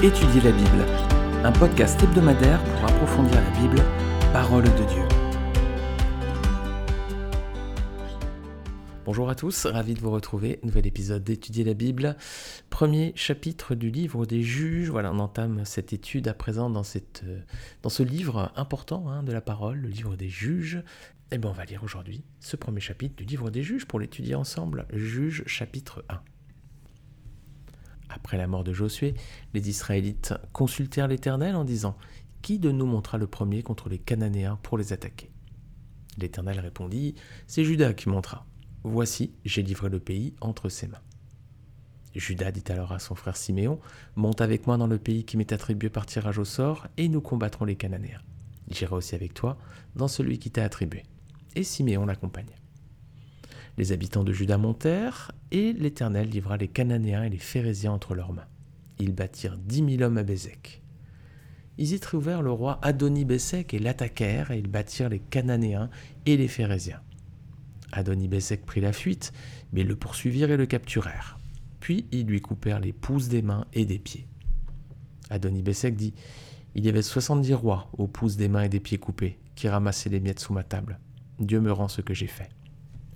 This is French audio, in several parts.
Étudier la Bible, un podcast hebdomadaire pour approfondir la Bible, parole de Dieu. Bonjour à tous, ravi de vous retrouver. Nouvel épisode d'Étudier la Bible. Premier chapitre du livre des juges. Voilà, on entame cette étude à présent dans, dans ce livre important hein, de la parole, le livre des juges. Et eh bien, on va lire aujourd'hui ce premier chapitre du livre des juges pour l'étudier ensemble. Juges chapitre 1. Après la mort de Josué, les Israélites consultèrent l'Éternel en disant Qui de nous montra le premier contre les Cananéens pour les attaquer? L'Éternel répondit C'est Judas qui montra. Voici, j'ai livré le pays entre ses mains. Judas dit alors à son frère Siméon Monte avec moi dans le pays qui m'est attribué par tirage au sort, et nous combattrons les Cananéens. J'irai aussi avec toi dans celui qui t'a attribué. Et Siméon l'accompagne. Les habitants de Juda montèrent, et l'Éternel livra les Cananéens et les Phérésiens entre leurs mains. Ils bâtirent dix mille hommes à Bézek. Ils y trouvèrent le roi Adoni-Bézek et l'attaquèrent, et ils bâtirent les Cananéens et les Phérésiens. Adoni-Bézek prit la fuite, mais le poursuivirent et le capturèrent. Puis ils lui coupèrent les pouces des mains et des pieds. Adoni-Bézek dit Il y avait soixante-dix rois aux pouces des mains et des pieds coupés, qui ramassaient les miettes sous ma table. Dieu me rend ce que j'ai fait.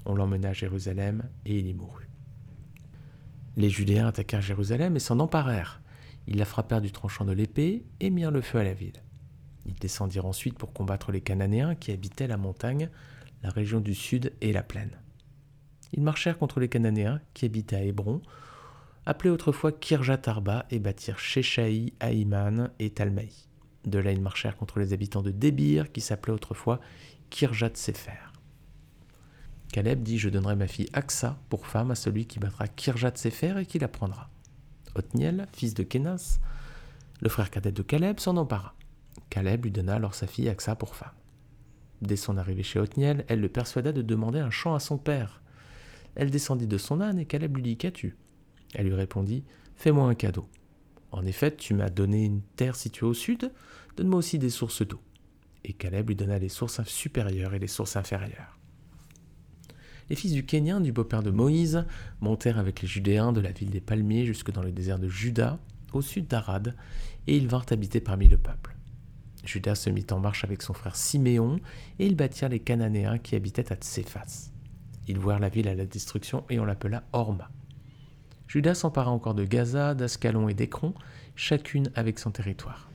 On l'emmena à Jérusalem et il y mourut. Les Judéens attaquèrent Jérusalem et s'en emparèrent. Ils la frappèrent du tranchant de l'épée et mirent le feu à la ville. Ils descendirent ensuite pour combattre les Cananéens qui habitaient la montagne, la région du sud et la plaine. Ils marchèrent contre les Cananéens qui habitaient à Hébron, appelés autrefois Kirjat Arba, et bâtirent Sheshaï, Aïman et Talmaï. De là, ils marchèrent contre les habitants de Débir, qui s'appelaient autrefois Kirjat Sefer. Caleb dit Je donnerai ma fille Aksa pour femme à celui qui battra Kirjat Sefer et qui la prendra. Othniel, fils de Kenas, le frère cadet de Caleb, s'en empara. Caleb lui donna alors sa fille Aksa pour femme. Dès son arrivée chez Othniel, elle le persuada de demander un champ à son père. Elle descendit de son âne et Caleb lui dit Qu'as-tu? Elle lui répondit Fais-moi un cadeau. En effet, tu m'as donné une terre située au sud, donne-moi aussi des sources d'eau. Et Caleb lui donna les sources supérieures et les sources inférieures les fils du Kénien, du beau-père de Moïse, montèrent avec les Judéens de la ville des Palmiers jusque dans le désert de Juda, au sud d'Arad, et ils vinrent habiter parmi le peuple. Judas se mit en marche avec son frère Siméon, et ils bâtirent les Cananéens qui habitaient à Tséphas. Ils voirent la ville à la destruction, et on l'appela Orma. Judas s'empara encore de Gaza, d'Ascalon et d'Écron, chacune avec son territoire.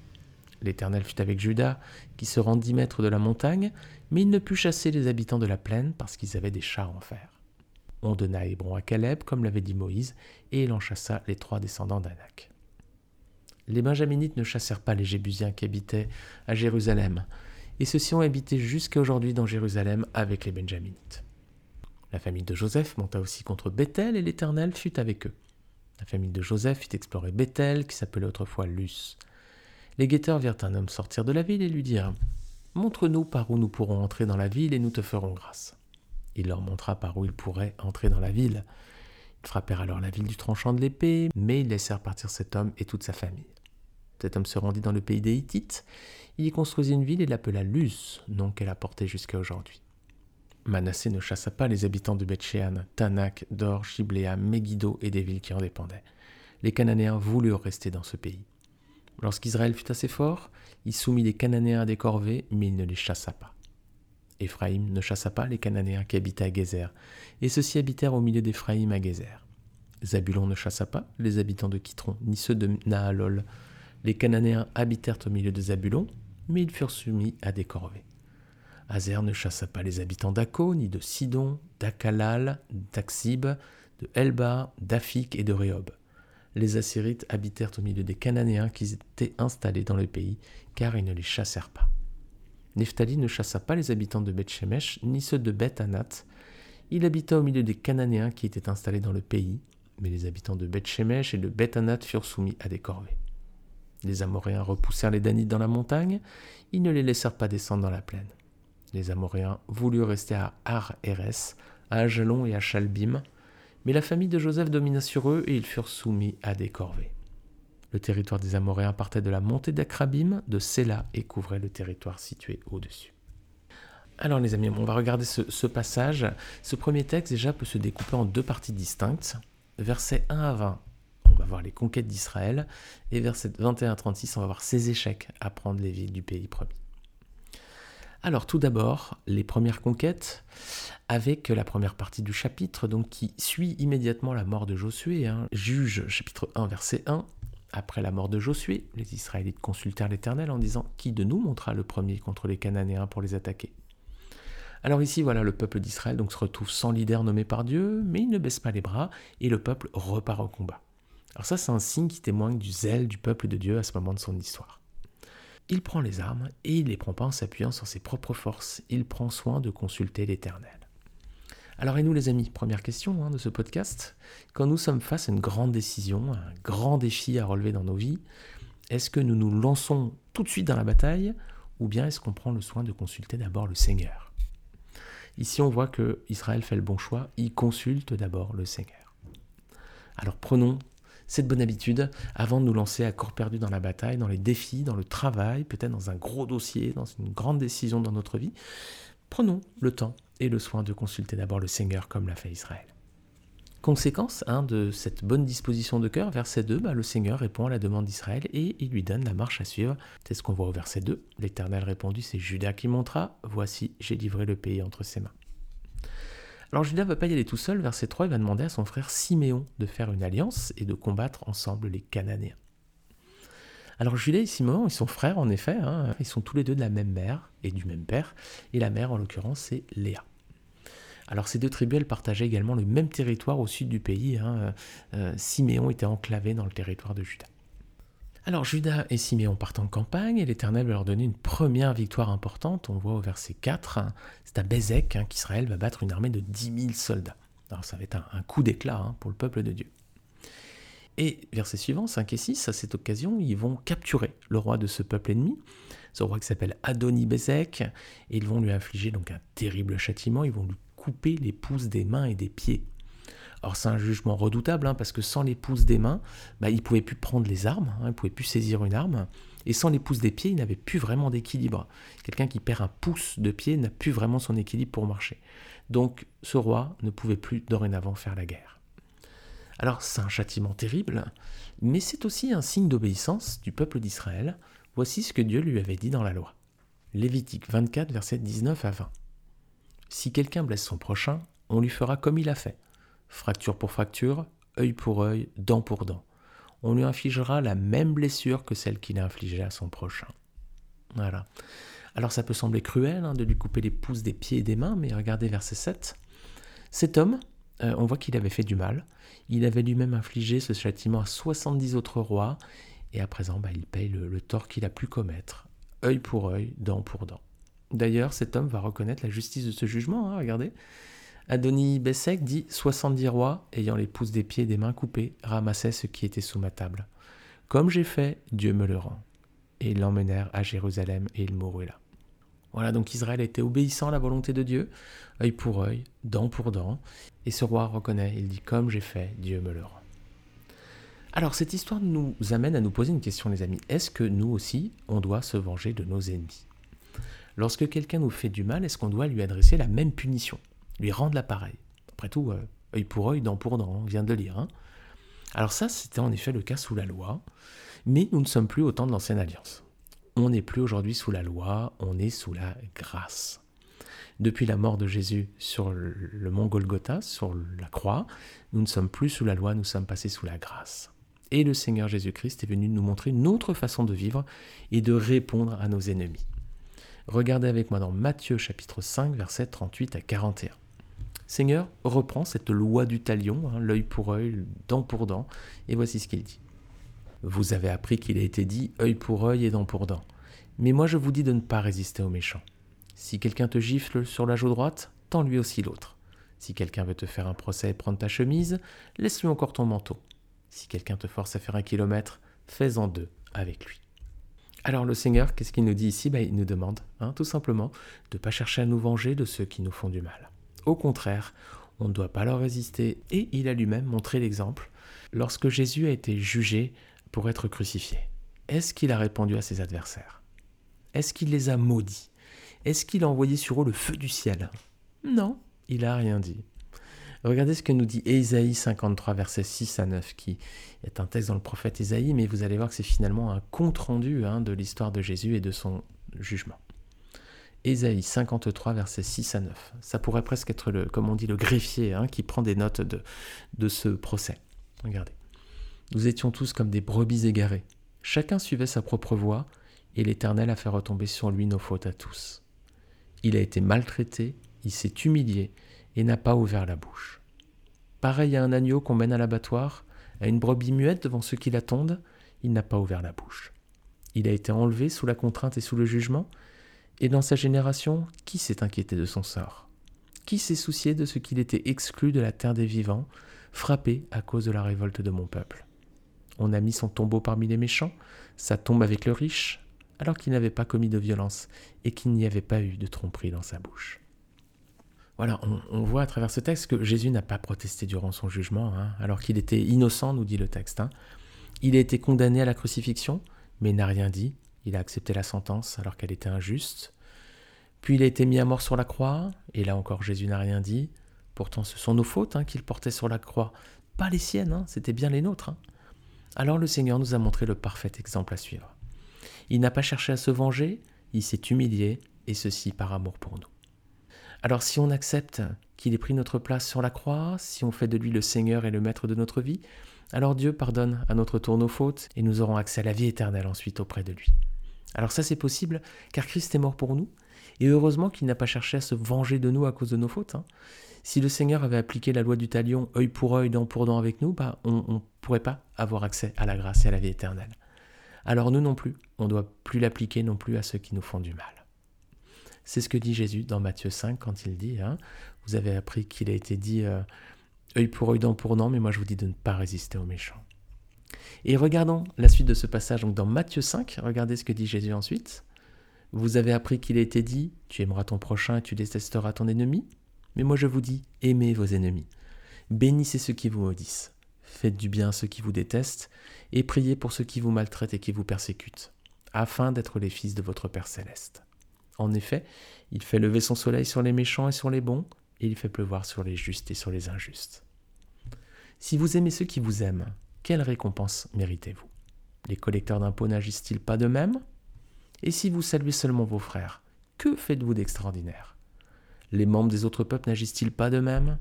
L'Éternel fut avec Judas, qui se rendit maître de la montagne, mais il ne put chasser les habitants de la plaine parce qu'ils avaient des chars en fer. On donna Hébron à Caleb, comme l'avait dit Moïse, et il en chassa les trois descendants d'Anak. Les Benjaminites ne chassèrent pas les Jébusiens qui habitaient à Jérusalem, et ceux-ci ont habité jusqu'à aujourd'hui dans Jérusalem avec les Benjaminites. La famille de Joseph monta aussi contre Bethel, et l'Éternel fut avec eux. La famille de Joseph fit explorer Bethel, qui s'appelait autrefois Luz. Les guetteurs virent un homme sortir de la ville et lui dirent Montre-nous par où nous pourrons entrer dans la ville et nous te ferons grâce. Il leur montra par où ils pourraient entrer dans la ville. Ils frappèrent alors la ville du tranchant de l'épée, mais ils laissèrent partir cet homme et toute sa famille. Cet homme se rendit dans le pays des Hittites. Il y construisit une ville et l'appela Luz, nom qu'elle a porté jusqu'à aujourd'hui. Manassé ne chassa pas les habitants de Bethshéan, Tanak, Dor, Shibléa, Megiddo et des villes qui en dépendaient. Les Cananéens voulurent rester dans ce pays. Lorsqu'Israël fut assez fort, il soumit les Cananéens à des corvées, mais il ne les chassa pas. Éphraïm ne chassa pas les Cananéens qui habitaient à Gézer, et ceux-ci habitèrent au milieu d'Éphraïm à Gézer. Zabulon ne chassa pas les habitants de Kitron, ni ceux de Nahalol. Les Cananéens habitèrent au milieu de Zabulon, mais ils furent soumis à des corvées. Azer ne chassa pas les habitants d'Akko, ni de Sidon, d'Akalal, d'Aksib, de Elba, d'Afik et de Rehob les Assyrites habitèrent au milieu des Cananéens qui étaient installés dans le pays, car ils ne les chassèrent pas. Nephtali ne chassa pas les habitants de Beth-Shemesh, ni ceux de Beth-Anat. Il habita au milieu des Cananéens qui étaient installés dans le pays, mais les habitants de Beth-Shemesh et de Beth-Anat furent soumis à des corvées. Les Amoréens repoussèrent les Danites dans la montagne, ils ne les laissèrent pas descendre dans la plaine. Les Amoréens voulurent rester à Ar-Eres, à Ajalon et à Chalbim, mais la famille de Joseph domina sur eux et ils furent soumis à des corvées. Le territoire des Amoréens partait de la montée d'Akrabim, de Séla, et couvrait le territoire situé au-dessus. Alors les amis, on va regarder ce, passage. Ce premier texte déjà peut se découper en deux parties distinctes. Versets 1 à 20, on va voir les conquêtes d'Israël, et verset 21 à 36, on va voir ses échecs à prendre les villes du pays promis. Alors tout d'abord, les premières conquêtes, avec la première partie du chapitre, donc qui suit immédiatement la mort de Josué, hein. Juge chapitre 1 verset 1. Après la mort de Josué, les Israélites consultèrent l'Éternel en disant Qui de nous montera le premier contre les Cananéens pour les attaquer? Alors ici, voilà, le peuple d'Israël donc se retrouve sans leader nommé par Dieu, mais il ne baisse pas les bras et le peuple repart au combat. Alors ça, c'est un signe qui témoigne du zèle du peuple de Dieu à ce moment de son histoire. Il prend les armes et il les prend pas en s'appuyant sur ses propres forces. Il prend soin de consulter l'Éternel. Alors et nous les amis, première question hein, de ce podcast, quand nous sommes face à une grande décision, un grand défi à relever dans nos vies, est-ce que nous nous lançons tout de suite dans la bataille ou bien est-ce qu'on prend le soin de consulter d'abord le Seigneur? Ici on voit que Israël fait le bon choix, il consulte d'abord le Seigneur. Alors prenons cette bonne habitude avant de nous lancer à corps perdu dans la bataille, dans les défis, dans le travail, peut-être dans un gros dossier, dans une grande décision dans notre vie. Prenons le temps et le soin de consulter d'abord le Seigneur comme l'a fait Israël. Conséquence hein, de cette bonne disposition de cœur, verset 2, bah, le Seigneur répond à la demande d'Israël et il lui donne la marche à suivre. C'est ce qu'on voit au verset 2. L'Éternel répondit, c'est Judas qui montera, voici, j'ai livré le pays entre ses mains. Alors Judas ne va pas y aller tout seul, verset 3, il va demander à son frère Siméon de faire une alliance et de combattre ensemble les Cananéens. Alors Judas et Siméon, ils sont frères en effet, hein. ils sont tous les deux de la même mère et du même père, et la mère en l'occurrence c'est Léa. Alors ces deux tribus, elles partageaient également le même territoire au sud du pays. Hein. Euh, Siméon était enclavé dans le territoire de Judas. Alors Judas et Siméon partent en campagne et l'Éternel va leur donner une première victoire importante. On le voit au verset 4. Hein. C'est à Bézek hein, qu'Israël va battre une armée de 10 000 soldats. Alors ça va être un, coup d'éclat hein, pour le peuple de Dieu. Et verset suivant, 5 et 6, à cette occasion, ils vont capturer le roi de ce peuple ennemi, ce roi qui s'appelle Adoni Bézek, et ils vont lui infliger donc un terrible châtiment, ils vont lui couper les pouces des mains et des pieds. Alors c'est un jugement redoutable, hein, parce que sans les pouces des mains, bah, il ne pouvait plus prendre les armes, hein, il ne pouvait plus saisir une arme, et sans les pouces des pieds, il n'avait plus vraiment d'équilibre. Quelqu'un qui perd un pouce de pied n'a plus vraiment son équilibre pour marcher. Donc ce roi ne pouvait plus dorénavant faire la guerre. Alors c'est un châtiment terrible, mais c'est aussi un signe d'obéissance du peuple d'Israël. Voici ce que Dieu lui avait dit dans la loi. Lévitique 24, versets 19 à 20. Si quelqu'un blesse son prochain, on lui fera comme il a fait fracture pour fracture, œil pour œil, dent pour dent. On lui infligera la même blessure que celle qu'il a infligée à son prochain. Voilà. Alors ça peut sembler cruel hein, de lui couper les pouces des pieds et des mains, mais regardez verset 7. Cet homme, euh, on voit qu'il avait fait du mal. Il avait lui-même infligé ce châtiment à 70 autres rois, et à présent, bah, il paye le, tort qu'il a pu commettre, œil pour œil, dent pour dent. D'ailleurs, cet homme va reconnaître la justice de ce jugement, hein, regardez. Adoni Bessek dit 70 rois, ayant les pouces des pieds et des mains coupés, ramassaient ce qui était sous ma table. Comme j'ai fait, Dieu me le rend. Et ils l'emmenèrent à Jérusalem et il mourut là. Voilà, donc Israël était obéissant à la volonté de Dieu, œil pour œil, dent pour dent. Et ce roi reconnaît, il dit Comme j'ai fait, Dieu me le rend. Alors cette histoire nous amène à nous poser une question, les amis. Est-ce que nous aussi, on doit se venger de nos ennemis? Lorsque quelqu'un nous fait du mal, est-ce qu'on doit lui adresser la même punition? Lui rendre l'appareil. Après tout, euh, œil pour œil, dent pour dent, on vient de le lire. Hein. Alors ça, c'était en effet le cas sous la loi, mais nous ne sommes plus au temps de l'ancienne alliance. On n'est plus aujourd'hui sous la loi, on est sous la grâce. Depuis la mort de Jésus sur le mont Golgotha, sur la croix, nous ne sommes plus sous la loi, nous sommes passés sous la grâce. Et le Seigneur Jésus-Christ est venu nous montrer une autre façon de vivre et de répondre à nos ennemis. Regardez avec moi dans Matthieu chapitre 5, versets 38 à 41. Seigneur reprend cette loi du talion, hein, l'œil pour œil, dent pour dent, et voici ce qu'il dit. Vous avez appris qu'il a été dit œil pour œil et dent pour dent. Mais moi je vous dis de ne pas résister aux méchants. Si quelqu'un te gifle sur la joue droite, tends lui aussi l'autre. Si quelqu'un veut te faire un procès et prendre ta chemise, laisse-lui encore ton manteau. Si quelqu'un te force à faire un kilomètre, fais-en deux avec lui. Alors le Seigneur, qu'est-ce qu'il nous dit ici? Ben, Il nous demande, hein, tout simplement, de ne pas chercher à nous venger de ceux qui nous font du mal. Au contraire, on ne doit pas leur résister. Et il a lui-même montré l'exemple lorsque Jésus a été jugé pour être crucifié. Est-ce qu'il a répondu à ses adversaires? Est-ce qu'il les a maudits? Est-ce qu'il a envoyé sur eux le feu du ciel? Non, il n'a rien dit. Regardez ce que nous dit Ésaïe 53, versets 6 à 9, qui est un texte dans le prophète Ésaïe, mais vous allez voir que c'est finalement un compte-rendu hein, de l'histoire de Jésus et de son jugement. Ésaïe 53, versets 6 à 9. Ça pourrait presque être, le, comme on dit, le greffier hein, qui prend des notes de, de ce procès. Regardez. Nous étions tous comme des brebis égarées. Chacun suivait sa propre voie, et l'Éternel a fait retomber sur lui nos fautes à tous. Il a été maltraité, il s'est humilié, et n'a pas ouvert la bouche. Pareil à un agneau qu'on mène à l'abattoir, à une brebis muette devant ceux qui l'attendent, il n'a pas ouvert la bouche. Il a été enlevé sous la contrainte et sous le jugement, et dans sa génération, qui s'est inquiété de son sort? Qui s'est soucié de ce qu'il était exclu de la terre des vivants, frappé à cause de la révolte de mon peuple? On a mis son tombeau parmi les méchants, sa tombe avec le riche, alors qu'il n'avait pas commis de violence et qu'il n'y avait pas eu de tromperie dans sa bouche. Voilà, on, voit à travers ce texte que Jésus n'a pas protesté durant son jugement, hein, alors qu'il était innocent, nous dit le texte. Hein. Il a été condamné à la crucifixion, mais n'a rien dit. Il a accepté la sentence alors qu'elle était injuste. Puis il a été mis à mort sur la croix, et là encore Jésus n'a rien dit. Pourtant ce sont nos fautes hein, qu'il portait sur la croix, pas les siennes, c'était bien les nôtres. Alors le Seigneur nous a montré le parfait exemple à suivre. Il n'a pas cherché à se venger, il s'est humilié, et ceci par amour pour nous. Alors si on accepte qu'il ait pris notre place sur la croix, si on fait de lui le Seigneur et le Maître de notre vie, alors Dieu pardonne à notre tour nos fautes et nous aurons accès à la vie éternelle ensuite auprès de lui. Alors ça c'est possible car Christ est mort pour nous et heureusement qu'il n'a pas cherché à se venger de nous à cause de nos fautes. Hein. Si le Seigneur avait appliqué la loi du talion œil pour œil, dent pour dent avec nous, bah, on ne pourrait pas avoir accès à la grâce et à la vie éternelle. Alors nous non plus, on ne doit plus l'appliquer non plus à ceux qui nous font du mal. C'est ce que dit Jésus dans Matthieu 5 quand il dit, hein, vous avez appris qu'il a été dit euh, œil pour œil, dent pour dent, mais moi je vous dis de ne pas résister aux méchants. Et regardons la suite de ce passage, donc dans Matthieu 5, regardez ce que dit Jésus ensuite. Vous avez appris qu'il a été dit, tu aimeras ton prochain et tu détesteras ton ennemi. Mais moi je vous dis, aimez vos ennemis. Bénissez ceux qui vous maudissent. Faites du bien ceux qui vous détestent, et priez pour ceux qui vous maltraitent et qui vous persécutent, afin d'être les fils de votre Père céleste. En effet, il fait lever son soleil sur les méchants et sur les bons, et il fait pleuvoir sur les justes et sur les injustes. Si vous aimez ceux qui vous aiment, quelle récompense méritez-vous? Les collecteurs d'impôts n'agissent-ils pas de même? Et si vous saluez seulement vos frères, que faites-vous d'extraordinaire? Les membres des autres peuples n'agissent-ils pas de même?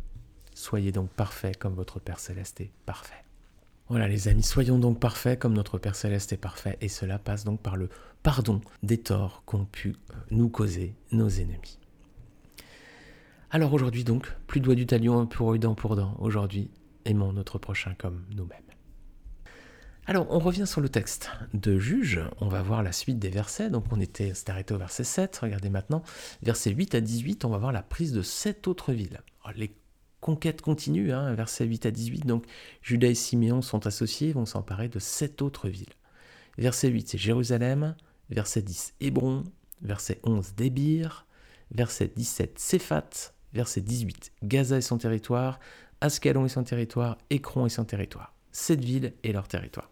Soyez donc parfaits comme votre Père céleste est parfait. Voilà les amis, soyons donc parfaits comme notre Père céleste est parfait, et cela passe donc par le pardon des torts qu'ont pu euh, nous causer nos ennemis. Alors aujourd'hui donc, plus doigt du talion pour dent pour dent. Aujourd'hui, aimons notre prochain comme nous-mêmes. Alors on revient sur le texte de Juge, on va voir la suite des versets, donc on était arrêté au verset 7, regardez maintenant, verset 8 à 18, on va voir la prise de sept autres villes. les conquête continue, hein, verset 8 à 18. Donc Judas et Siméon sont associés, vont s'emparer de sept autres villes. Verset 8, c'est Jérusalem. Verset 10, Hébron. Verset 11, Débir. Verset 17, Séphat. Verset 18, Gaza et son territoire. Ascalon et son territoire. Écron et son territoire. Sept villes et leur territoire.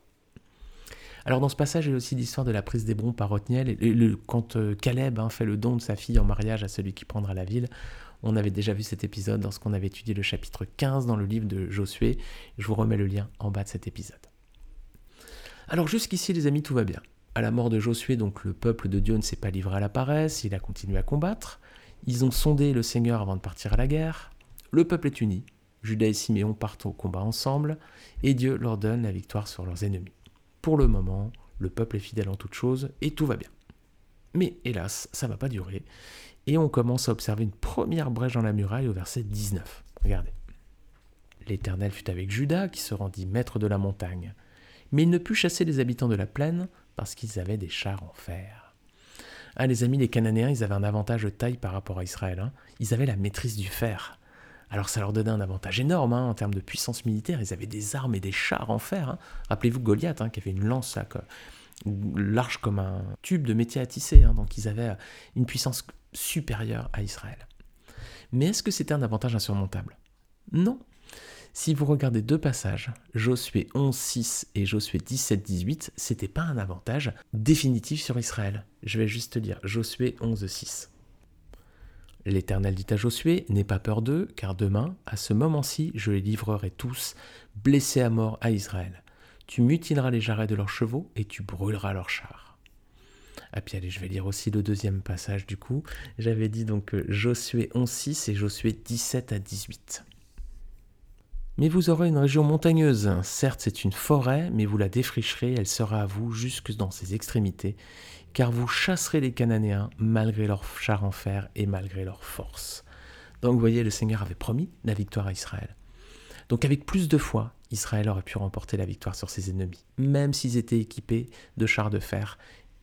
Alors dans ce passage, il y a aussi l'histoire de la prise d'Hébron par Othniel. Et quand euh, Caleb hein, fait le don de sa fille en mariage à celui qui prendra la ville, on avait déjà vu cet épisode lorsqu'on avait étudié le chapitre 15 dans le livre de Josué. Je vous remets le lien en bas de cet épisode. Alors jusqu'ici les amis, tout va bien. À la mort de Josué, donc le peuple de Dieu ne s'est pas livré à la paresse, il a continué à combattre. Ils ont sondé le Seigneur avant de partir à la guerre. Le peuple est uni. Judas et Siméon partent au combat ensemble et Dieu leur donne la victoire sur leurs ennemis. Pour le moment, le peuple est fidèle en toutes choses et tout va bien. Mais hélas, ça ne va pas durer et on commence à observer une première brèche dans la muraille au verset 19. Regardez. L'Éternel fut avec Judas, qui se rendit maître de la montagne. Mais il ne put chasser les habitants de la plaine, parce qu'ils avaient des chars en fer. Ah, les amis, les Cananéens, ils avaient un avantage de taille par rapport à Israël. Hein. Ils avaient la maîtrise du fer. Alors ça leur donnait un avantage énorme hein, en termes de puissance militaire. Ils avaient des armes et des chars en fer. Hein. Rappelez-vous Goliath, qui avait une lance large comme un tube de métier à tisser. Donc ils avaient une puissance supérieur à Israël. Mais est-ce que c'était un avantage insurmontable? Non. Si vous regardez deux passages, Josué 11.6 et Josué 17.18, c'était pas un avantage définitif sur Israël. Je vais juste te dire Josué 11.6. L'Éternel dit à Josué, N'aie pas peur d'eux, car demain, à ce moment-ci, je les livrerai tous, blessés à mort à Israël. Tu mutileras les jarrets de leurs chevaux et tu brûleras leurs chars. Ah puis allez, je vais lire aussi le deuxième passage du coup. J'avais dit donc Josué 11.6 et Josué 17 à 18. Mais vous aurez une région montagneuse. Certes, c'est une forêt, mais vous la défricherez, elle sera à vous jusque dans ses extrémités, car vous chasserez les Cananéens malgré leurs chars en fer et malgré leur force. Donc vous voyez, le Seigneur avait promis la victoire à Israël. Donc avec plus de foi, Israël aurait pu remporter la victoire sur ses ennemis, même s'ils étaient équipés de chars de fer,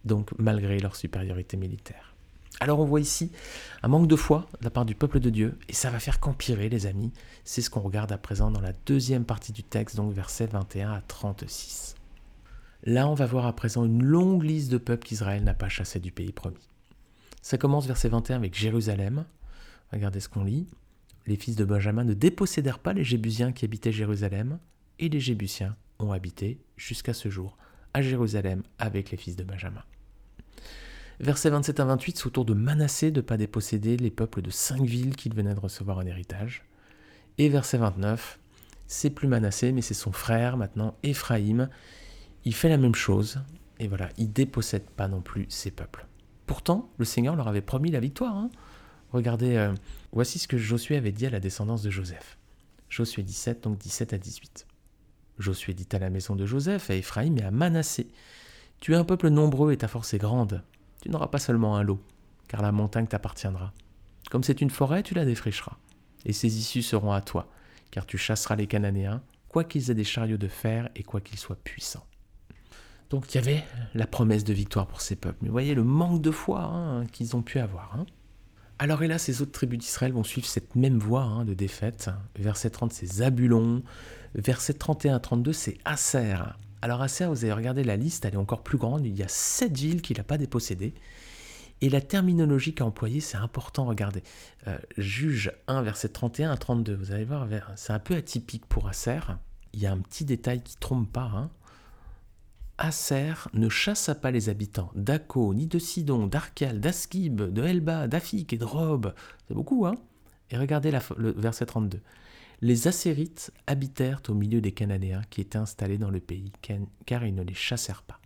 donc malgré leur supériorité militaire. Alors on voit ici un manque de foi de la part du peuple de Dieu, et ça va faire qu'empirer les amis. C'est ce qu'on regarde à présent dans la deuxième partie du texte, donc versets 21 à 36. Là, on va voir à présent une longue liste de peuples qu'Israël n'a pas chassés du pays promis. Ça commence verset 21 avec Jérusalem. Regardez ce qu'on lit. Les fils de Benjamin ne dépossédèrent pas les Jébusiens qui habitaient Jérusalem, et les Jébusiens ont habité jusqu'à ce jour à Jérusalem avec les fils de Benjamin. Versets 27 à 28, c'est au tour de Manassé de ne pas déposséder les peuples de cinq villes qu'il venait de recevoir en héritage. Et verset 29, c'est plus Manassé, mais c'est son frère maintenant, Éphraïm. Il fait la même chose, et voilà, il dépossède pas non plus ses peuples. Pourtant, le Seigneur leur avait promis la victoire. Hein. Regardez, euh, voici ce que Josué avait dit à la descendance de Joseph. Josué 17, donc 17 à 18. Josué dit à la maison de Joseph, à Éphraïm et à Manassé Tu es un peuple nombreux et ta force est grande. Tu n'auras pas seulement un lot, car la montagne t'appartiendra. Comme c'est une forêt, tu la défricheras, et ses issues seront à toi, car tu chasseras les Cananéens, quoi qu'ils aient des chariots de fer et quoi qu'ils soient puissants. Donc il y avait la promesse de victoire pour ces peuples. Mais voyez le manque de foi hein, qu'ils ont pu avoir. Hein. Alors hélas, ces autres tribus d'Israël vont suivre cette même voie hein, de défaite. Verset 30, c'est Zabulon. Verset 31 32, c'est Aser. Alors Aser, vous avez regardé la liste, elle est encore plus grande. Il y a sept villes qu'il n'a pas dépossédées. Et la terminologie qu'a employée, c'est important, regardez. Euh, juge 1, verset 31 à 32. Vous allez voir, c'est un peu atypique pour Aser. Il y a un petit détail qui trompe pas. Hein. Aser ne chassa pas les habitants d'Akko, ni de Sidon, d'Arkel, d'Askib, de Elba, d'Afik et de Rob. C'est beaucoup, hein Et regardez le verset 32 les Assérites habitèrent au milieu des Cananéens qui étaient installés dans le pays, car ils ne les chassèrent pas.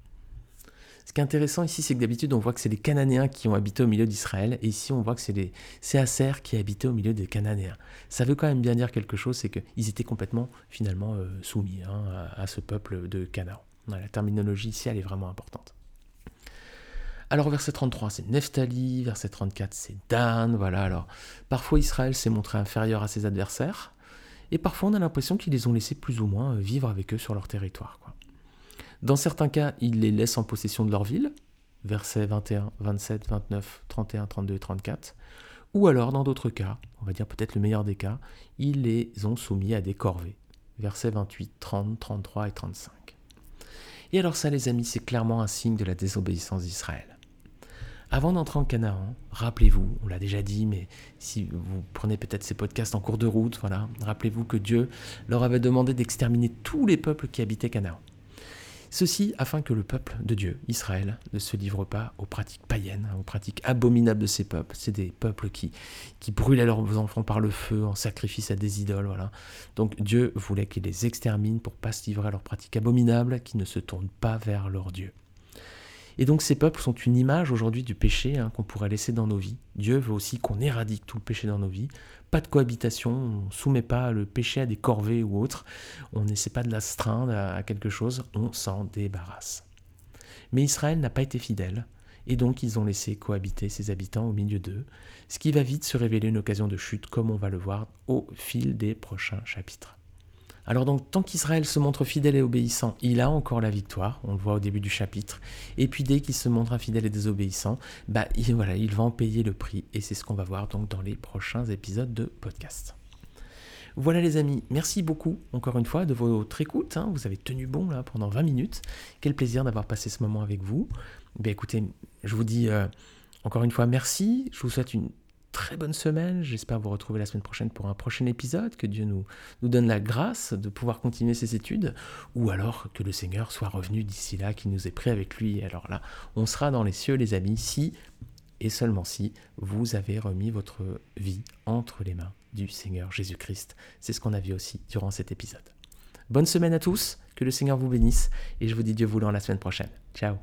Ce qui est intéressant ici, c'est que d'habitude, on voit que c'est les Cananéens qui ont habité au milieu d'Israël, et ici, on voit que c'est les Asser qui habitaient au milieu des Cananéens. Ça veut quand même bien dire quelque chose, c'est qu'ils étaient complètement, finalement, euh, soumis hein, à, ce peuple de Canaan. La terminologie ici, elle est vraiment importante. Alors verset 33, c'est Nephtali, verset 34, c'est Dan, voilà. Alors parfois Israël s'est montré inférieur à ses adversaires, et parfois on a l'impression qu'ils les ont laissés plus ou moins euh, vivre avec eux sur leur territoire. Dans certains cas, ils les laissent en possession de leur ville, versets 21, 27, 29, 31, 32 et 34, ou alors dans d'autres cas, on va dire peut-être le meilleur des cas, ils les ont soumis à des corvées, versets 28, 30, 33 et 35. Et alors ça les amis, c'est clairement un signe de la désobéissance d'Israël. Avant d'entrer en Canaan, rappelez-vous, on l'a déjà dit, mais si vous prenez peut-être ces podcasts en cours de route, voilà, rappelez-vous que Dieu leur avait demandé d'exterminer tous les peuples qui habitaient Canaan. Ceci afin que le peuple de Dieu, Israël, ne se livre pas aux pratiques païennes, aux pratiques abominables de ces peuples. C'est des peuples qui, qui brûlaient leurs enfants par le feu en sacrifice à des idoles. Voilà. Donc Dieu voulait qu'ils les exterminent pour pas se livrer à leurs pratiques abominables, qui ne se tournent pas vers leur Dieu. Et donc ces peuples sont une image aujourd'hui du péché hein, qu'on pourrait laisser dans nos vies. Dieu veut aussi qu'on éradique tout le péché dans nos vies. Pas de cohabitation, on ne soumet pas le péché à des corvées ou autres, on n'essaie pas de l'astreindre à quelque chose, on s'en débarrasse. Mais Israël n'a pas été fidèle, et donc ils ont laissé cohabiter ses habitants au milieu d'eux, ce qui va vite se révéler une occasion de chute comme on va le voir au fil des prochains chapitres. Alors donc, tant qu'Israël se montre fidèle et obéissant, il a encore la victoire, on le voit au début du chapitre. Et puis dès qu'il se montre infidèle et désobéissant, bah il, voilà, il va en payer le prix. Et c'est ce qu'on va voir donc dans les prochains épisodes de podcast. Voilà les amis, merci beaucoup encore une fois de votre écoute. Hein. Vous avez tenu bon là pendant 20 minutes. Quel plaisir d'avoir passé ce moment avec vous. Ben, écoutez, je vous dis euh, encore une fois merci. Je vous souhaite une très bonne semaine. J'espère vous retrouver la semaine prochaine pour un prochain épisode. Que Dieu nous, nous donne la grâce de pouvoir continuer ses études. Ou alors que le Seigneur soit revenu d'ici là, qu'il nous ait pris avec lui. Alors là, on sera dans les cieux, les amis, si et seulement si vous avez remis votre vie entre les mains du Seigneur Jésus-Christ. C'est ce qu'on a vu aussi durant cet épisode. Bonne semaine à tous, que le Seigneur vous bénisse et je vous dis Dieu voulant la semaine prochaine. Ciao.